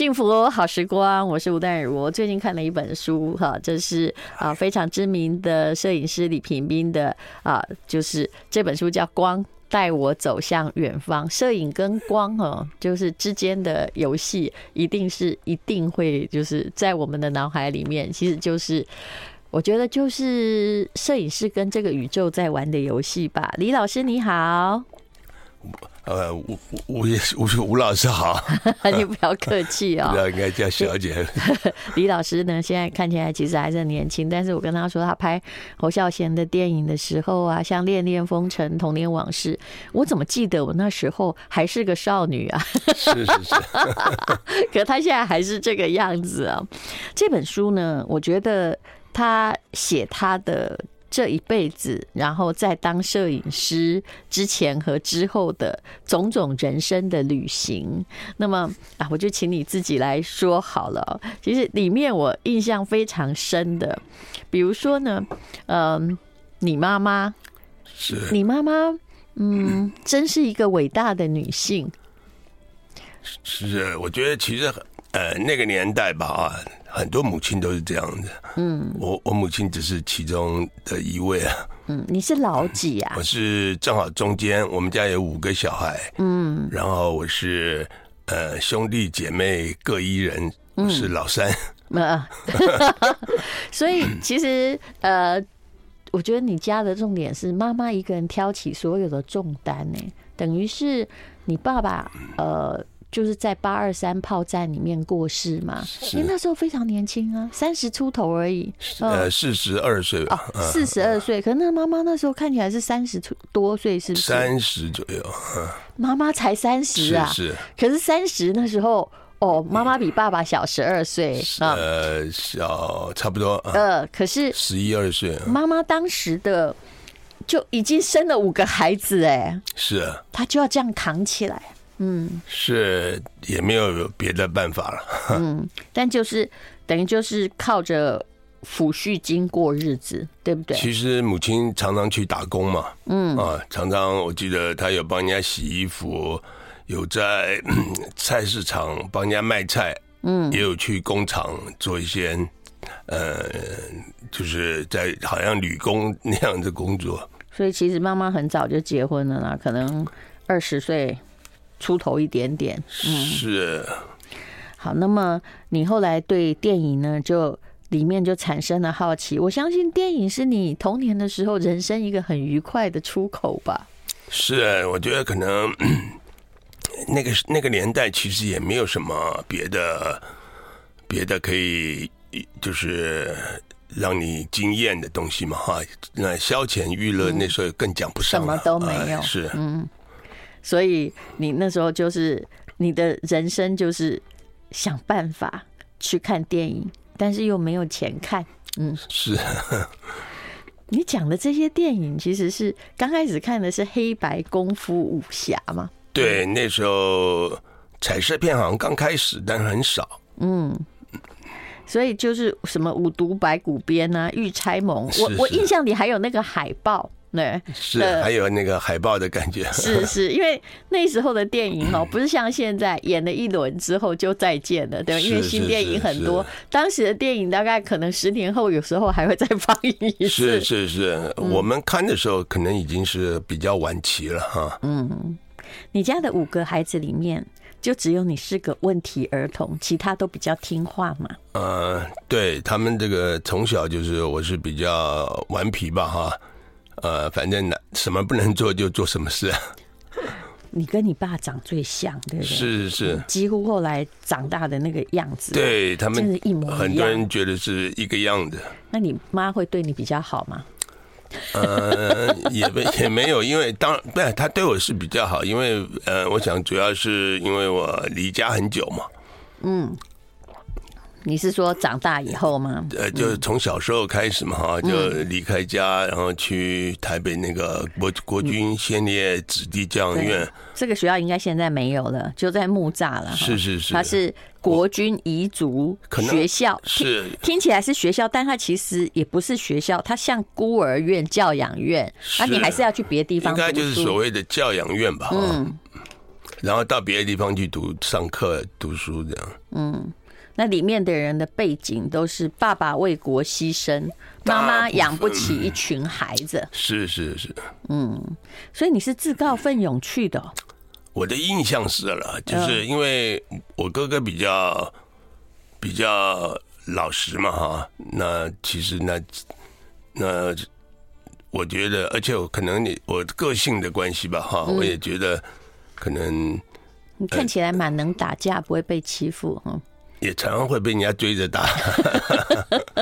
幸福好时光，我是吴淡如。我最近看了一本书，哈，这是啊非常知名的摄影师李平斌的啊，就是这本书叫《光带我走向远方》。摄影跟光哦，就是之间的游戏，一定是一定会就是在我们的脑海里面，其实就是我觉得就是摄影师跟这个宇宙在玩的游戏吧。李老师你好。呃，吴吴吴吴老师好，你不要客气啊，不应该叫小姐。李老师呢，现在看起来其实还是很年轻，但是我跟他说，他拍侯孝贤的电影的时候啊，像《恋恋风尘》《童年往事》，我怎么记得我那时候还是个少女啊？是是是，可他现在还是这个样子啊。这本书呢，我觉得他写他的。这一辈子，然后在当摄影师之前和之后的种种人生的旅行，那么啊，我就请你自己来说好了。其实里面我印象非常深的，比如说呢，嗯，你妈妈是你妈妈，嗯，真是一个伟大的女性。是，我觉得其实呃那个年代吧啊。很多母亲都是这样的。嗯，我我母亲只是其中的一位啊。嗯，你是老几啊？我是正好中间，我们家有五个小孩。嗯，然后我是呃兄弟姐妹各一人，我是老三。嗯，所以其实呃，我觉得你家的重点是妈妈一个人挑起所有的重担呢，等于是你爸爸呃。就是在八二三炮战里面过世嘛，因为那时候非常年轻啊，三十出头而已，呃，四十二岁吧，四十二岁。可是那妈妈那时候看起来是三十出多岁，是不是？三十左右。妈妈才三十啊，是。可是三十那时候，哦，妈妈比爸爸小十二岁，呃，小差不多。呃，可是十一二岁，妈妈当时的就已经生了五个孩子，哎，是，她就要这样扛起来。嗯，是也没有别的办法了。嗯，但就是等于就是靠着抚恤金过日子，对不对？其实母亲常常去打工嘛，嗯啊，常常我记得她有帮人家洗衣服，有在 菜市场帮人家卖菜，嗯，也有去工厂做一些，呃，就是在好像女工那样的工作。所以其实妈妈很早就结婚了啦，可能二十岁。出头一点点，嗯，是。好，那么你后来对电影呢，就里面就产生了好奇。我相信电影是你童年的时候人生一个很愉快的出口吧？是，我觉得可能那个那个年代其实也没有什么别的别的可以就是让你惊艳的东西嘛，哈。那消遣娱乐那时候更讲不上，什么都没有，是，嗯。所以你那时候就是你的人生就是想办法去看电影，但是又没有钱看。嗯，是。你讲的这些电影其实是刚开始看的是黑白功夫武侠嘛？对，那时候彩色片好像刚开始，但是很少。嗯，所以就是什么五毒白骨鞭啊、玉钗盟，我我印象里还有那个海报。对，是还有那个海报的感觉。是是，因为那时候的电影哦，不是像现在演了一轮之后就再见了，对吧？因为新电影很多，当时的电影大概可能十年后有时候还会再放映一次。是是是，我们看的时候可能已经是比较晚期了哈。嗯，你家的五个孩子里面，就只有你是个问题儿童，其他都比较听话嘛？呃，对他们这个从小就是我是比较顽皮吧哈。呃，反正什么不能做就做什么事。啊 你跟你爸长最像，对不对？是是是，几乎后来长大的那个样子，对他们真的一模一样。很多人觉得是一个样子。那你妈会对你比较好吗？呃，也没 也没有，因为当不是他对我是比较好，因为呃，我想主要是因为我离家很久嘛。嗯。你是说长大以后吗？呃，就是从小时候开始嘛，哈，就离开家，然后去台北那个国国军先烈子弟教养院。这个学校应该现在没有了，就在木栅了。是是是，它是国军遗族学校，是听起来是学校，但它其实也不是学校，它像孤儿院、教养院，那你还是要去别的地方。应该就是所谓的教养院吧？嗯。然后到别的地方去读上课、读书这样。嗯，那里面的人的背景都是爸爸为国牺牲，妈妈养不起一群孩子。是是是。嗯，所以你是自告奋勇去的。我的印象是了，就是因为我哥哥比较比较老实嘛，哈。那其实那那我觉得，而且我可能你我个性的关系吧，哈，我也觉得可能你看起来蛮能打架，不会被欺负，哈。也常常会被人家追着打，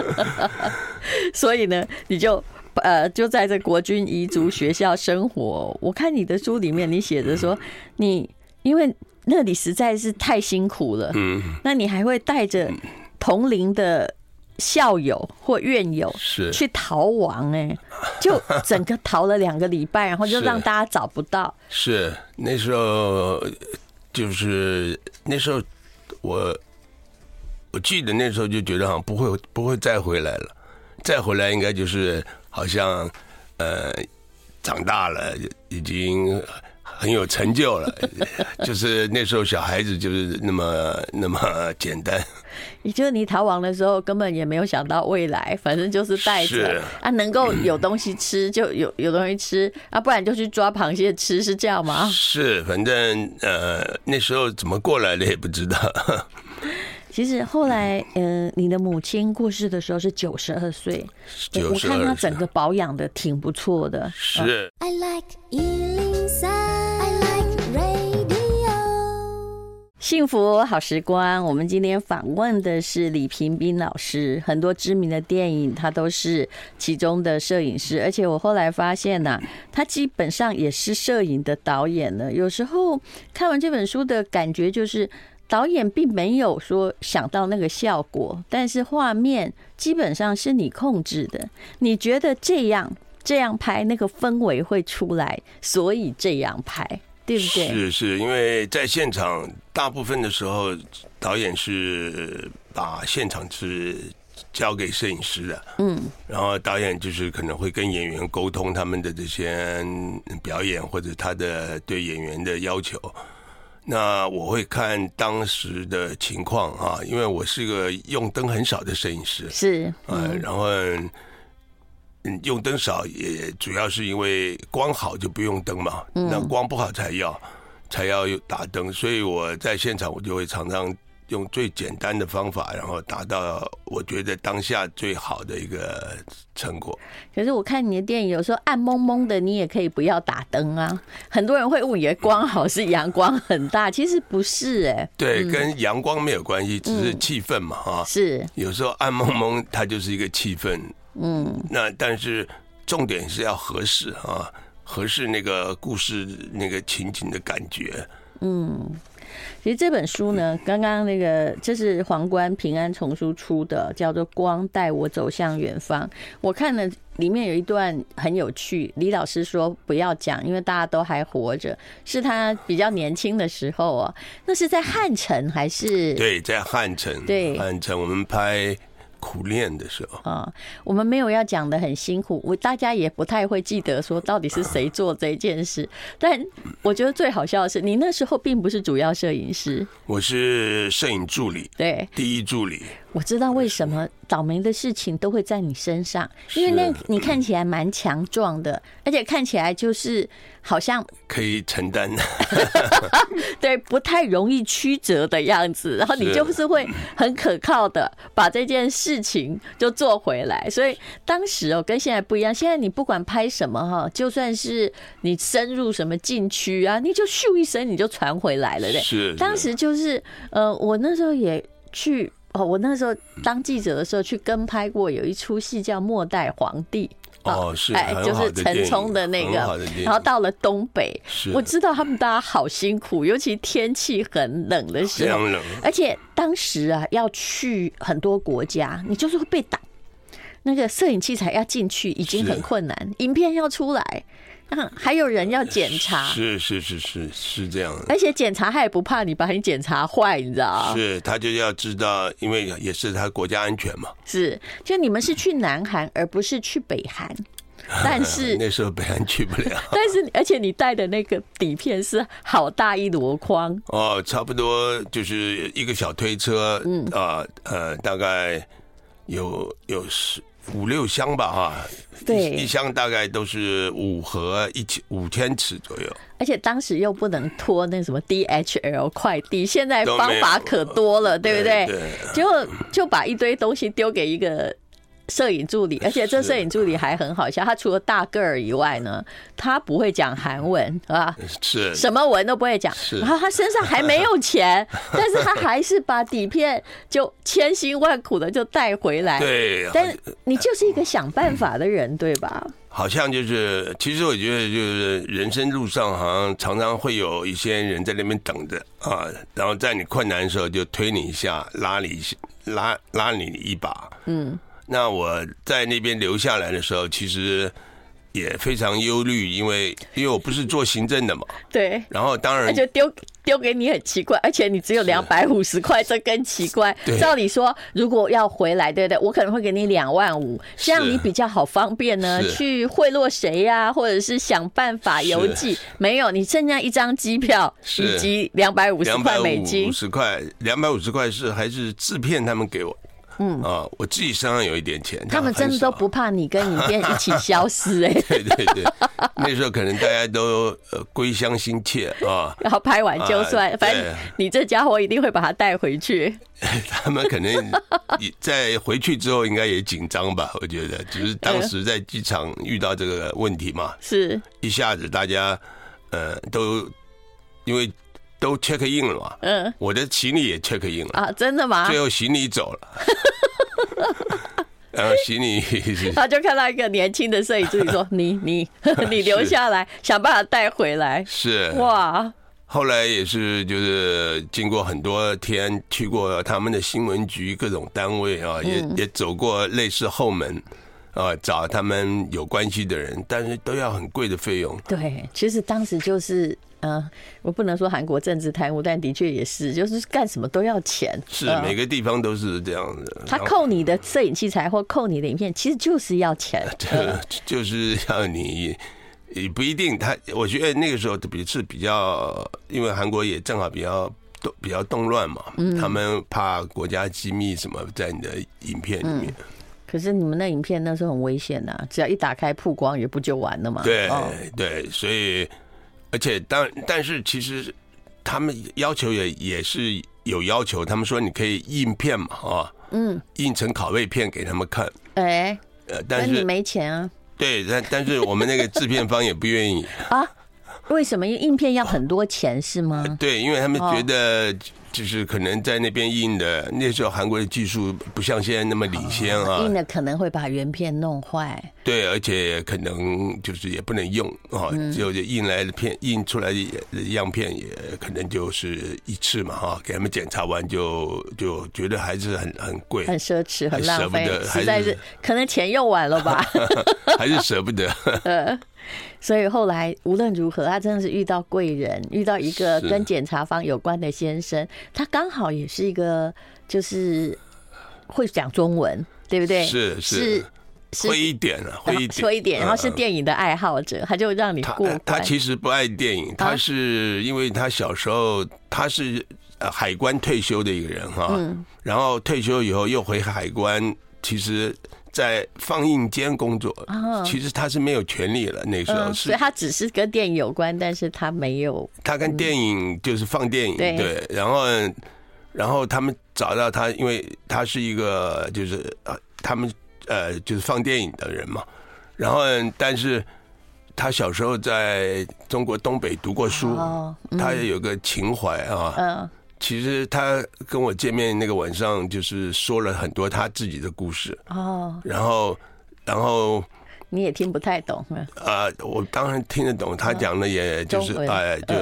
所以呢，你就。呃，就在这国军彝族学校生活。我看你的书里面，你写着说，你因为那里实在是太辛苦了，嗯，那你还会带着同龄的校友或院友是去逃亡，哎，就整个逃了两个礼拜，然后就让大家找不到。是那时候，就是那时候，我我记得那时候就觉得好像不会不会再回来了，再回来应该就是。好像，呃，长大了，已经很有成就了。就是那时候小孩子就是那么那么简单。也就是你逃亡的时候，根本也没有想到未来，反正就是带着啊，能够有东西吃就有有东西吃啊，不然就去抓螃蟹吃，是这样吗？是，反正呃，那时候怎么过来的也不知道。其实后来，呃，你的母亲过世的时候是九十二岁，我看她整个保养的挺不错的。是。I like 幸福好时光，我们今天访问的是李平斌老师。很多知名的电影，他都是其中的摄影师。而且我后来发现呐、啊，他基本上也是摄影的导演了。有时候看完这本书的感觉就是。导演并没有说想到那个效果，但是画面基本上是你控制的。你觉得这样这样拍那个氛围会出来，所以这样拍，对不对？是是，因为在现场大部分的时候，导演是把现场是交给摄影师的，嗯，然后导演就是可能会跟演员沟通他们的这些表演或者他的对演员的要求。那我会看当时的情况啊，因为我是一个用灯很少的摄影师，是，嗯，然后嗯，用灯少也主要是因为光好就不用灯嘛，那光不好才要才要打灯，所以我在现场我就会常常。用最简单的方法，然后达到我觉得当下最好的一个成果。可是我看你的电影，有时候暗蒙蒙的，你也可以不要打灯啊。很多人会误以为光好是阳光很大，其实不是哎、欸。对，跟阳光没有关系，只是气氛嘛，哈、嗯。是。有时候暗蒙蒙，它就是一个气氛。嗯。那但是重点是要合适啊，合适那个故事那个情景的感觉。嗯。其实这本书呢，刚刚那个这是皇冠平安丛书出的，叫做《光带我走向远方》。我看了里面有一段很有趣，李老师说不要讲，因为大家都还活着，是他比较年轻的时候啊。那是在汉城还是？对，在汉城。对，汉城我们拍。苦练的时候啊，我们没有要讲的很辛苦，我大家也不太会记得说到底是谁做这件事。但我觉得最好笑的是，你那时候并不是主要摄影师，我是摄影助理，对，第一助理。我知道为什么倒霉的事情都会在你身上，因为那你看起来蛮强壮的，而且看起来就是好像可以承担，对，不太容易曲折的样子。然后你就是会很可靠的把这件事情就做回来。所以当时哦，跟现在不一样。现在你不管拍什么哈，就算是你深入什么禁区啊，你就咻一声你就传回来了。嘞，是。当时就是呃，我那时候也去。哦，我那时候当记者的时候去跟拍过，有一出戏叫《末代皇帝》。哦，是，哎，就是陈冲的那个。然后到了东北，我知道他们大家好辛苦，尤其天气很冷的时候。而且当时啊，要去很多国家，你就是会被挡。那个摄影器材要进去已经很困难，影片要出来。嗯，还有人要检查，是是是是是这样的，而且检查他也不怕你把你检查坏，你知道吗？是，他就要知道，因为也是他国家安全嘛。是，就你们是去南韩，而不是去北韩。但是那时候北韩去不了。但是而且你带的那个底片是好大一箩筐哦，差不多就是一个小推车，嗯啊呃，大概有有十五六箱吧哈。对，一箱大概都是五盒一千五千尺左右。而且当时又不能拖那什么 DHL 快递，现在方法可多了，对不对？对。结果就把一堆东西丢给一个。摄影助理，而且这摄影助理还很好笑。他除了大个儿以外呢，他不会讲韩文啊，是，什么文都不会讲。然后他身上还没有钱，但是他还是把底片就千辛万苦的就带回来。对，但你就是一个想办法的人，对吧？好像就是，其实我觉得就是人生路上好像常常会有一些人在那边等着啊，然后在你困难的时候就推你一下，拉你拉拉你一把，嗯。那我在那边留下来的时候，其实也非常忧虑，因为因为我不是做行政的嘛。对。然后当然就丢丢给你很奇怪，而且你只有两百五十块，这更奇怪。照理说，如果要回来，对不对？我可能会给你两万五，这样你比较好方便呢，去贿赂谁呀，或者是想办法邮寄。没有，你剩下一张机票以及两百五十块美金。五十块，两百五十块是还是制片他们给我。嗯啊，我自己身上有一点钱。他们真的都不怕你跟影片一起消失 哎。对对对，那时候可能大家都呃归乡心切啊。然后拍完就算，反正你这家伙一定会把他带回去。他们可能在回去之后应该也紧张吧？我觉得，就是当时在机场遇到这个问题嘛，是一下子大家呃都因为。都 check in 了。嘛？嗯，我的行李也 check in 了。啊，真的吗？最后行李走了，然 后行李，他就看到一个年轻的摄影助理说：“你你 你留下来，想办法带回来。”是。哇，后来也是就是经过很多天，去过他们的新闻局各种单位啊，也也走过类似后门啊，找他们有关系的人，但是都要很贵的费用。对，其实当时就是。嗯，我不能说韩国政治贪污，但的确也是，就是干什么都要钱。是每个地方都是这样的。他扣你的摄影器材或扣你的影片，其实就是要钱。这就是要你，也不一定。他我觉得那个时候比是比较，因为韩国也正好比较动比较动乱嘛，他们怕国家机密什么在你的影片里面。可是你们那影片那时候很危险呐，只要一打开曝光，也不就完了嘛。对对，所以。而且，当但是其实他们要求也也是有要求，他们说你可以印片嘛，啊，嗯，印成拷贝片给他们看。哎，呃，但是你没钱啊。对，但但是我们那个制片方也不愿意 啊。为什么？因为印片要很多钱是吗？对，因为他们觉得。就是可能在那边印的，那时候韩国的技术不像现在那么领先啊，印的可能会把原片弄坏。对，而且可能就是也不能用啊，只有就印来的片，印出来的样片也可能就是一次嘛哈，给他们检查完就就觉得还是很很贵，很奢侈，很浪费，实在是可能钱用完了吧，还是舍不得。所以后来无论如何，他真的是遇到贵人，遇到一个跟检察方有关的先生，他刚好也是一个就是会讲中文，对不对？是是是，会一点啊，会一点，会一点，然后是电影的爱好者，他就让你过。他其实不爱电影，他是因为他小时候他是海关退休的一个人哈，然后退休以后又回海关，其实。在放映间工作，其实他是没有权利了。那时候是，所以他只是跟电影有关，但是他没有。他跟电影就是放电影，对。然后，然后他们找到他，因为他是一个就是呃，他们呃就是放电影的人嘛。然后，但是他小时候在中国东北读过书，他也有个情怀啊。其实他跟我见面那个晚上，就是说了很多他自己的故事哦。然后，然后你也听不太懂啊？我当然听得懂，他讲的也就是哎，就。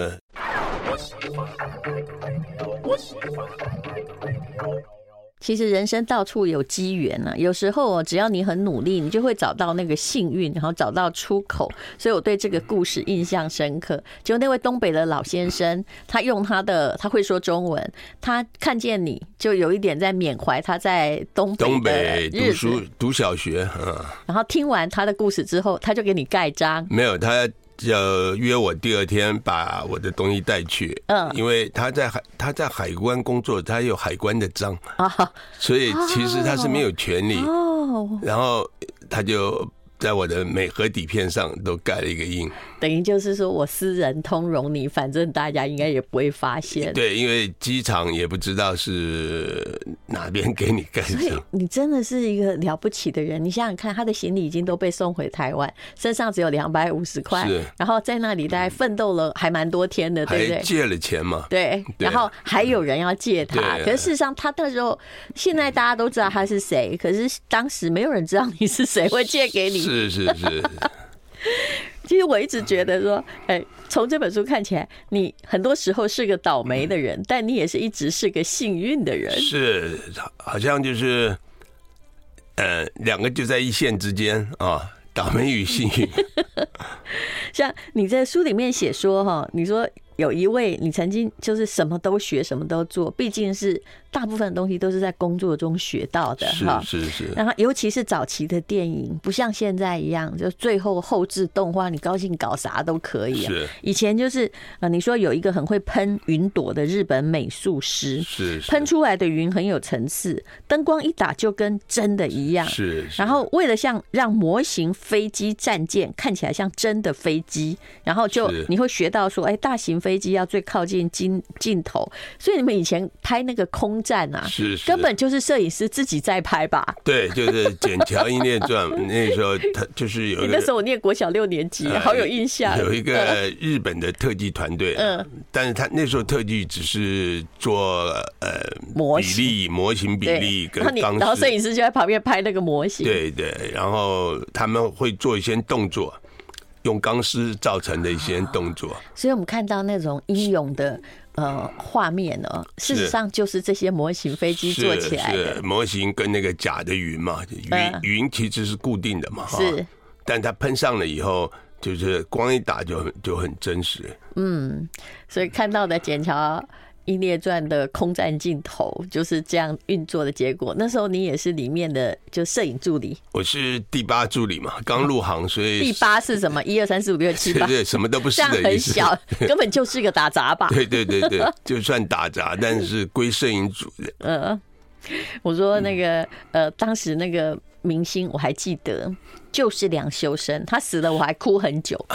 其实人生到处有机缘呢，有时候只要你很努力，你就会找到那个幸运，然后找到出口。所以我对这个故事印象深刻。就那位东北的老先生，他用他的他会说中文，他看见你就有一点在缅怀他在东北东北读书读小学，嗯，然后听完他的故事之后，他就给你盖章。没有他。就约我第二天把我的东西带去，嗯，因为他在海他在海关工作，他有海关的章。啊，所以其实他是没有权利。哦，然后他就。在我的每盒底片上都盖了一个印，等于就是说我私人通融你，反正大家应该也不会发现。对，因为机场也不知道是哪边给你盖的。所以你真的是一个了不起的人。你想想看，他的行李已经都被送回台湾，身上只有两百五十块，然后在那里大概奋斗了还蛮多天的，对不对？借了钱嘛？对，然后还有人要借他，可是事实上他那时候，现在大家都知道他是谁，可是当时没有人知道你是谁会借给你。是是是，其实我一直觉得说，哎，从这本书看起来，你很多时候是个倒霉的人，但你也是一直是个幸运的人。是，好像就是，呃，两个就在一线之间啊，倒霉与幸运。像你在书里面写说哈，你说有一位你曾经就是什么都学，什么都做，毕竟是。大部分的东西都是在工作中学到的，哈，是是是。然后尤其是早期的电影，不像现在一样，就最后后制动画，你高兴搞啥都可以。是。以前就是呃，你说有一个很会喷云朵的日本美术师，是喷出来的云很有层次，灯光一打就跟真的一样。是。然后为了像让模型飞机战舰看起来像真的飞机，然后就你会学到说，哎，大型飞机要最靠近镜镜头，所以你们以前拍那个空。站啊，是，是根本就是摄影师自己在拍吧？对，就是《剪桥英烈传》那时候，他就是有一个。那时候我念国小六年级，好有印象。有一个日本的特技团队，嗯，但是他那时候特技只是做呃模型比例、模型比例跟钢，然后摄影师就在旁边拍那个模型。对对，然后他们会做一些动作，用钢丝造成的一些动作。所以我们看到那种英勇的。呃，画面呢，事实上就是这些模型飞机做起来的。模型跟那个假的云嘛，云云其实是固定的嘛，是，但它喷上了以后，就是光一打就很就很真实。嗯，所以看到的剪桥。《英烈传》的空战镜头就是这样运作的结果。那时候你也是里面的就摄影助理，我是第八助理嘛，刚入行，所以第八是什么？一二三四五六七八，对，什么都不是的，这样很小，根本就是个打杂吧？对对对对，就算打杂，但是归摄影组的。嗯，我说那个呃，当时那个明星我还记得。就是梁修身，他死了我还哭很久。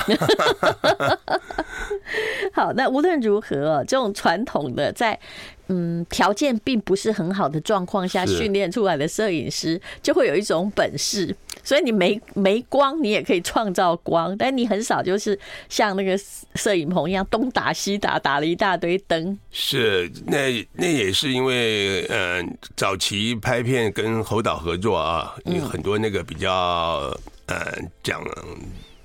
好，那无论如何，这种传统的在嗯条件并不是很好的状况下训练出来的摄影师，就会有一种本事。所以你没没光，你也可以创造光，但你很少就是像那个摄影棚一样东打西打，打了一大堆灯。是，那那也是因为嗯、呃，早期拍片跟侯导合作啊，有很多那个比较。呃，讲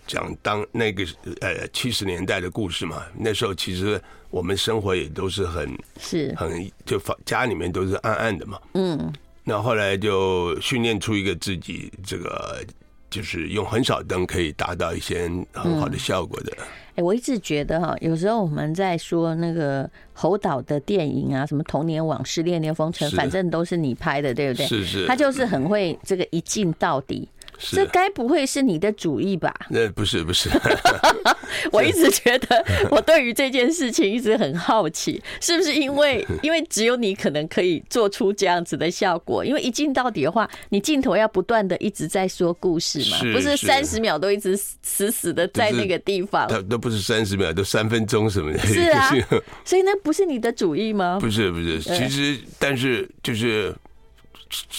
讲当那个呃七十年代的故事嘛，那时候其实我们生活也都是很是很就房家里面都是暗暗的嘛，嗯，那后来就训练出一个自己这个就是用很少灯可以达到一些很好的效果的。哎，我一直觉得哈，有时候我们在说那个侯导的电影啊，什么童年往事、恋恋风尘，反正都是你拍的，对不对？是是，他就是很会这个一镜到底。这该不会是你的主意吧？那不是不是，我一直觉得，我对于这件事情一直很好奇，是不是因为 因为只有你可能可以做出这样子的效果？因为一镜到底的话，你镜头要不断的一直在说故事嘛，不是三十秒都一直死死的在那个地方，它都不是三十秒，都三分钟什么的。是啊，所以那不是你的主意吗？不是不是，其实但是就是。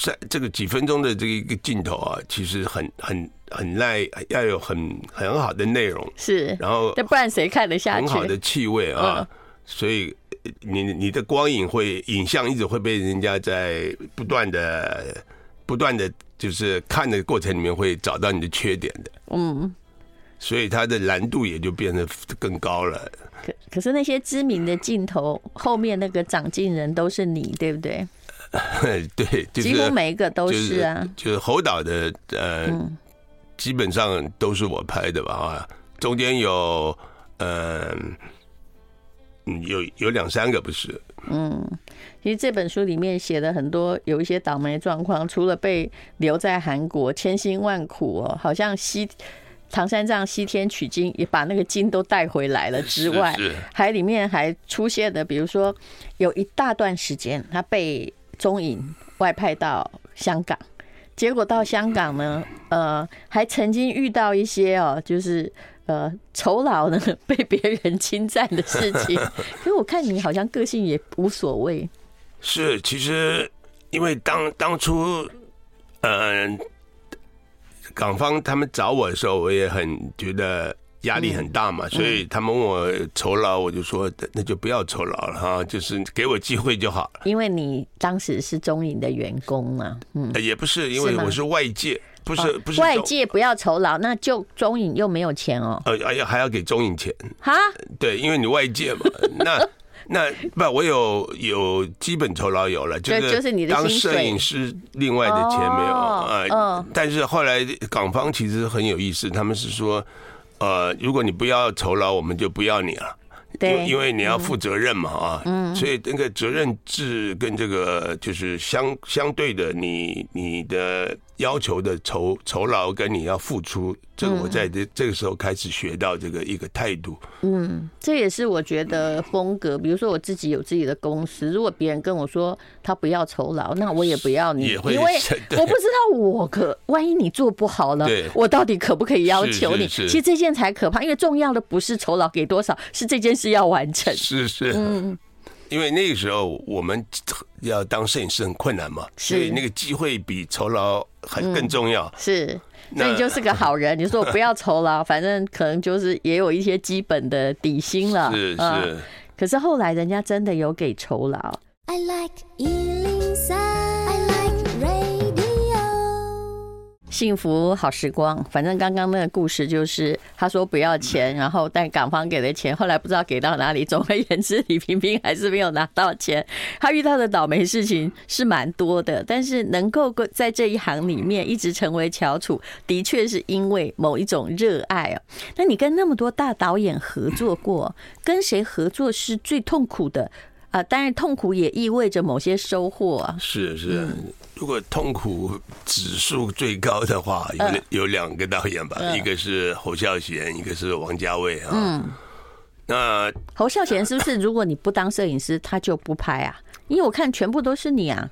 在这个几分钟的这个一个镜头啊，其实很很很耐，要有很很好的内容是，然后不然谁看得下去？很好的气味啊，所以你你的光影会影像一直会被人家在不断的不断的就是看的过程里面会找到你的缺点的，嗯，所以它的难度也就变得更高了。可可是那些知名的镜头后面那个长镜人都是你，对不对？对，就是、几乎每一个都是啊，就是、就是侯导的呃、嗯，基本上都是我拍的吧啊，中间有呃，有有两三个不是。嗯，其实这本书里面写的很多有一些倒霉状况，除了被留在韩国千辛万苦哦，好像西唐三藏西天取经也把那个经都带回来了之外，还里面还出现的，比如说有一大段时间他被中影外派到香港，结果到香港呢，呃，还曾经遇到一些哦，就是。呃，酬劳呢被别人侵占的事情，所以我看你好像个性也无所谓。是，其实因为当当初，嗯、呃，港方他们找我的时候，我也很觉得压力很大嘛，嗯、所以他们问我酬劳，我就说那就不要酬劳了哈，就是给我机会就好了。因为你当时是中影的员工嘛，嗯，也不是，因为我是外界。不是不是，外界不要酬劳，那就中影又没有钱哦。呃，哎呀，还要给中影钱哈？对，因为你外界嘛。那那不，我有有基本酬劳有了，就是就是你的当摄影师另外的钱没有啊。但是后来港方其实很有意思，他们是说，呃，如果你不要酬劳，我们就不要你了。对，因为你要负责任嘛啊，嗯，所以那个责任制跟这个就是相相对的你，你你的。要求的酬酬劳跟你要付出，这个我在这这个时候开始学到这个一个态度。嗯，这也是我觉得风格。比如说我自己有自己的公司，如果别人跟我说他不要酬劳，那我也不要你，因为我不知道我可万一你做不好了，我到底可不可以要求你？其实这件才可怕，因为重要的不是酬劳给多少，是这件事要完成。是是，嗯。因为那个时候我们要当摄影师很困难嘛，所以那个机会比酬劳还更重要。是，那你就是个好人。你说我不要酬劳，反正可能就是也有一些基本的底薪了。是是。可是后来人家真的有给酬劳。I like 幸福好时光，反正刚刚那个故事就是他说不要钱，然后但港方给的钱，后来不知道给到哪里。总而言之，李萍萍还是没有拿到钱。他遇到的倒霉事情是蛮多的，但是能够在这一行里面一直成为翘楚，的确是因为某一种热爱啊。那你跟那么多大导演合作过，跟谁合作是最痛苦的啊？当然，痛苦也意味着某些收获啊。是是。如果痛苦指数最高的话，有有两个导演吧，一个是侯孝贤，一个是王家卫啊。嗯，那侯孝贤是不是如果你不当摄影师，他就不拍啊？因为我看全部都是你啊。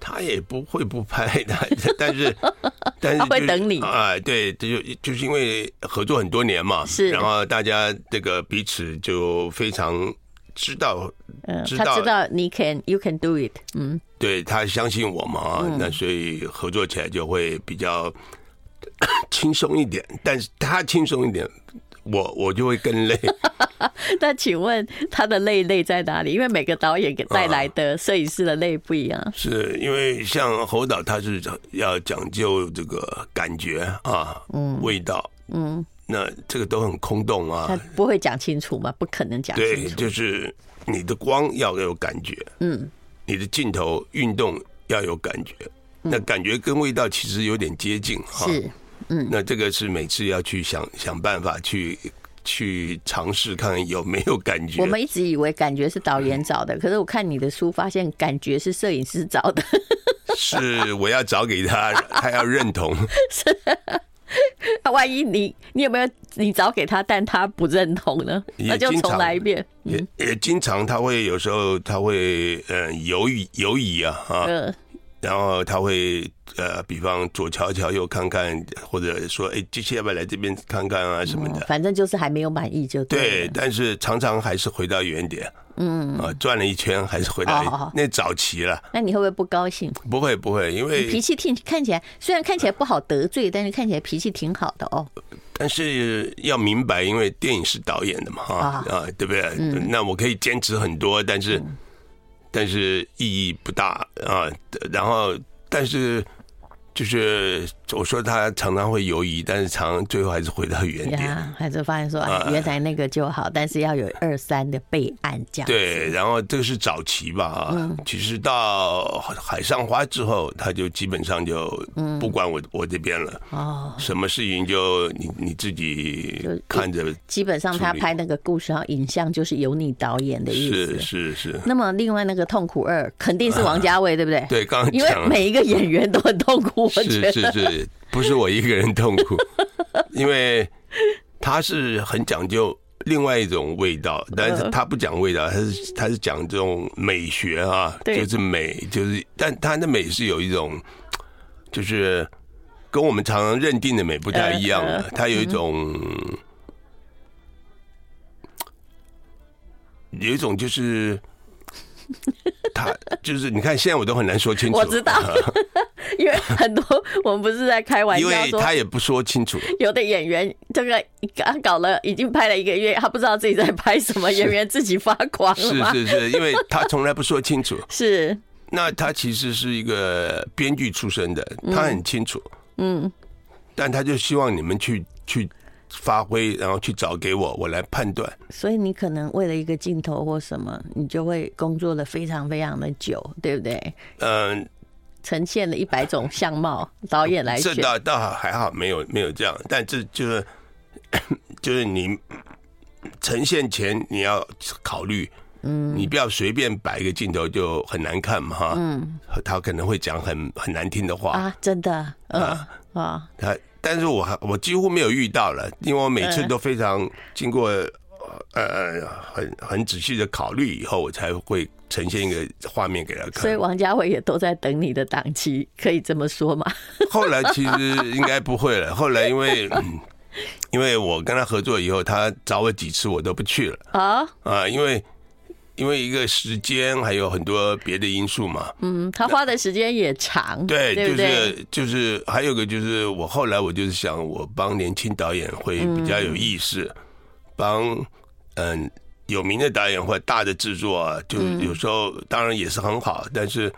他也不会不拍的，但是 但是他会等你啊。对，就就是因为合作很多年嘛，是，然后大家这个彼此就非常。知道，嗯，他知道你 can you can do it，嗯，对，他相信我嘛，那所以合作起来就会比较 轻松一点。但是他轻松一点，我我就会更累。那请问他的累累在哪里？因为每个导演给带来的摄影师的累不一样。啊、是因为像侯导，他是要讲究这个感觉啊，嗯，味道，嗯。那这个都很空洞啊，他不会讲清楚吗？不可能讲清楚。对，就是你的光要有感觉，嗯，你的镜头运动要有感觉，那感觉跟味道其实有点接近哈。是，嗯，那这个是每次要去想想办法去去尝试看看有没有感觉。我们一直以为感觉是导演找的，可是我看你的书发现感觉是摄影师找的。是，我要找给他，他要认同。是。那 万一你你有没有你找给他，但他不认同呢？那就重来一遍。也也经常他会有时候他会呃犹豫犹疑啊啊，然后他会呃比方左瞧瞧右看看，或者说哎，这些要不要来这边看看啊什么的。反正就是还没有满意就对。对，但是常常还是回到原点。嗯啊，转了一圈还是回来，那早期了。那你会不会不高兴？不会不会，因为脾气挺看起来，虽然看起来不好得罪，但是看起来脾气挺好的哦。但是要明白，因为电影是导演的嘛，哈啊，对不对？那我可以坚持很多，但是但是意义不大啊。然后，但是就是我说他常常会犹疑，但是常常最后还是回到原点，还是发现说，哎，原来那个就好，但是要有二三的备案这样。对，然后这个是早期吧，嗯，其实到海上花之后，他就基本上就不管我我这边了，哦，什么事情就你你自己看着。基本上他拍那个故事，然后影像就是由你导演的意思，是是是。那么另外那个痛苦二肯定是王家卫，对不对？对，刚刚因为每一个演员都很痛苦，我觉得是是是。不是我一个人痛苦，因为他是很讲究另外一种味道，但是他不讲味道，他是他是讲这种美学啊，就是美，就是，但他的美是有一种，就是跟我们常常认定的美不太一样的，他有一种，有一种就是。他就是你看，现在我都很难说清楚。我知道，因为很多我们不是在开玩笑，因为他也不说清楚。有的演员这个刚搞了，已经拍了一个月，他不知道自己在拍什么，演员自己发狂了。是是是，因为他从来不说清楚。是，那他其实是一个编剧出身的，他很清楚。嗯，但他就希望你们去去。发挥，然后去找给我，我来判断。所以你可能为了一个镜头或什么，你就会工作的非常非常的久，对不对？嗯，呈现了一百种相貌，导演来选。这倒倒还好，没有没有这样，但这就是 就是你呈现前你要考虑，嗯，你不要随便摆一个镜头就很难看嘛，哈，嗯，他可能会讲很很难听的话啊，真的，嗯啊，他。但是我还我几乎没有遇到了，因为我每次都非常经过呃很很仔细的考虑以后，我才会呈现一个画面给他看。所以王家卫也都在等你的档期，可以这么说吗？后来其实应该不会了。后来因为、嗯、因为我跟他合作以后，他找我几次我都不去了啊啊，因为。因为一个时间还有很多别的因素嘛，嗯，他花的时间也长，对，对对就是就是还有个就是我后来我就是想我帮年轻导演会比较有意思，嗯、帮嗯有名的导演或大的制作啊，就有时候当然也是很好，但是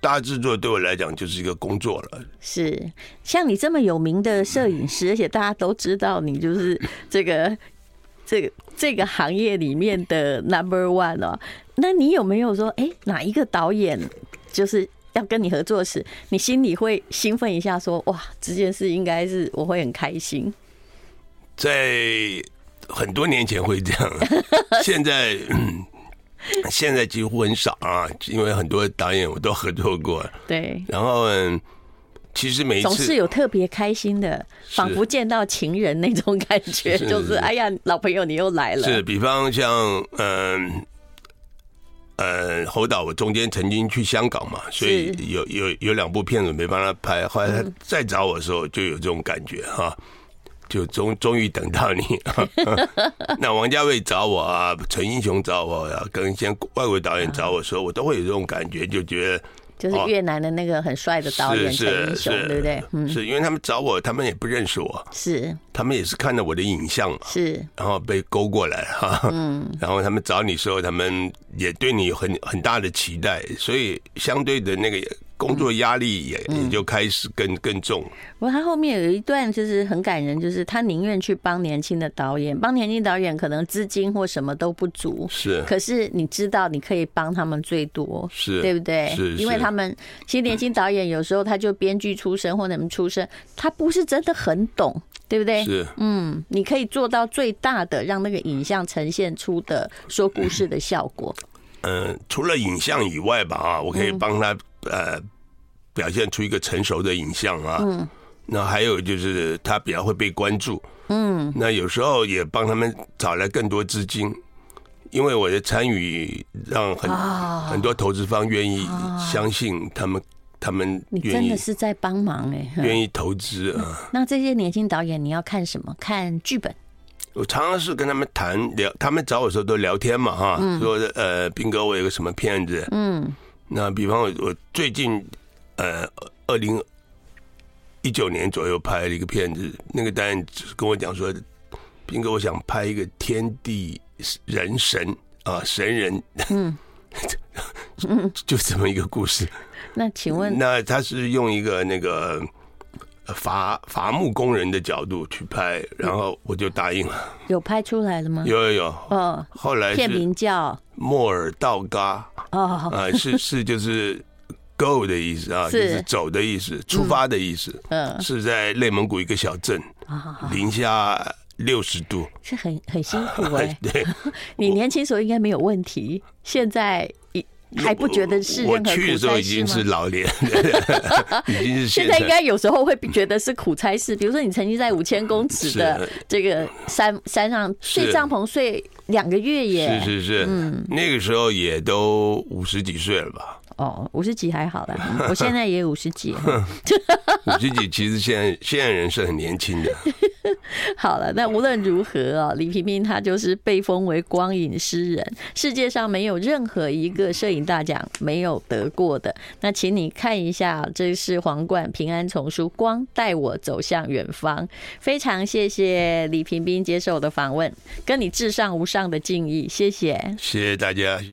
大制作对我来讲就是一个工作了。是像你这么有名的摄影师，而且大家都知道你就是这个。这个这个行业里面的 number one 哦，那你有没有说，哎，哪一个导演就是要跟你合作时，你心里会兴奋一下，说哇，这件事应该是我会很开心。在很多年前会这样，现在现在几乎很少啊，因为很多导演我都合作过。对，然后。其实每一次总是有特别开心的，仿佛见到情人那种感觉，就是哎呀，老朋友你又来了。是，比方像嗯呃侯导，我中间曾经去香港嘛，所以有有有两部片子没帮他拍，后来他再找我的时候就有这种感觉哈，就终终于等到你。那王家卫找我啊，陈英雄找我呀，跟一些外国导演找我说，我都会有这种感觉，就觉得。就是越南的那个很帅的导演陈英雄，对不对？嗯，是因为他们找我，他们也不认识我，是。他们也是看到我的影像嘛，是。然后被勾过来哈，嗯，然后他们找你时候，他们也对你有很很大的期待，所以相对的那个。工作压力也也就开始更更重。不过他后面有一段就是很感人，就是他宁愿去帮年轻的导演，帮年轻导演可能资金或什么都不足，是。可是你知道你可以帮他们最多，是对不对？是。因为他们其实年轻导演有时候他就编剧出身或者什么出身，他不是真的很懂，对不对？是。嗯，你可以做到最大的让那个影像呈现出的说故事的效果。嗯，除了影像以外吧，啊，我可以帮他。呃，表现出一个成熟的影像啊，嗯，那还有就是他比较会被关注，嗯，那有时候也帮他们找来更多资金，因为我的参与让很很多投资方愿意相信他们，他们你真的是在帮忙哎，愿意投资啊。那这些年轻导演你要看什么？看剧本？我常常是跟他们谈聊，他们找我的时候都聊天嘛哈，说呃，斌哥我有个什么片子，嗯。那比方我我最近呃二零一九年左右拍了一个片子，那个导演跟我讲说，斌哥我想拍一个天地人神啊神人，嗯，就这么一个故事。那请问，那他是用一个那个伐伐木工人的角度去拍，然后我就答应了。有拍出来了吗？有有有。嗯，后来片名叫莫尔道嘎。啊，啊，是是就是 go 的意思啊，就是走的意思，出发的意思。嗯，是在内蒙古一个小镇，零下六十度，是很很辛苦 哎。对，你年轻时候应该没有问题，现在一。还不觉得是任何苦差事吗？我去的时候已经是老年，已经是现在应该有时候会觉得是苦差事。比如说，你曾经在五千公尺的这个山山上睡帐篷睡两个月耶，是是是，嗯，那个时候也都五十几岁了吧。哦，五十几还好啦，我现在也五十几。五十几其实现在现在人是很年轻的。好了，那无论如何啊，李屏屏他就是被封为光影诗人，世界上没有任何一个摄影大奖没有得过的。那请你看一下，这是皇冠平安丛书《光带我走向远方》，非常谢谢李屏屏接受我的访问，跟你至上无上的敬意，谢谢，谢谢大家。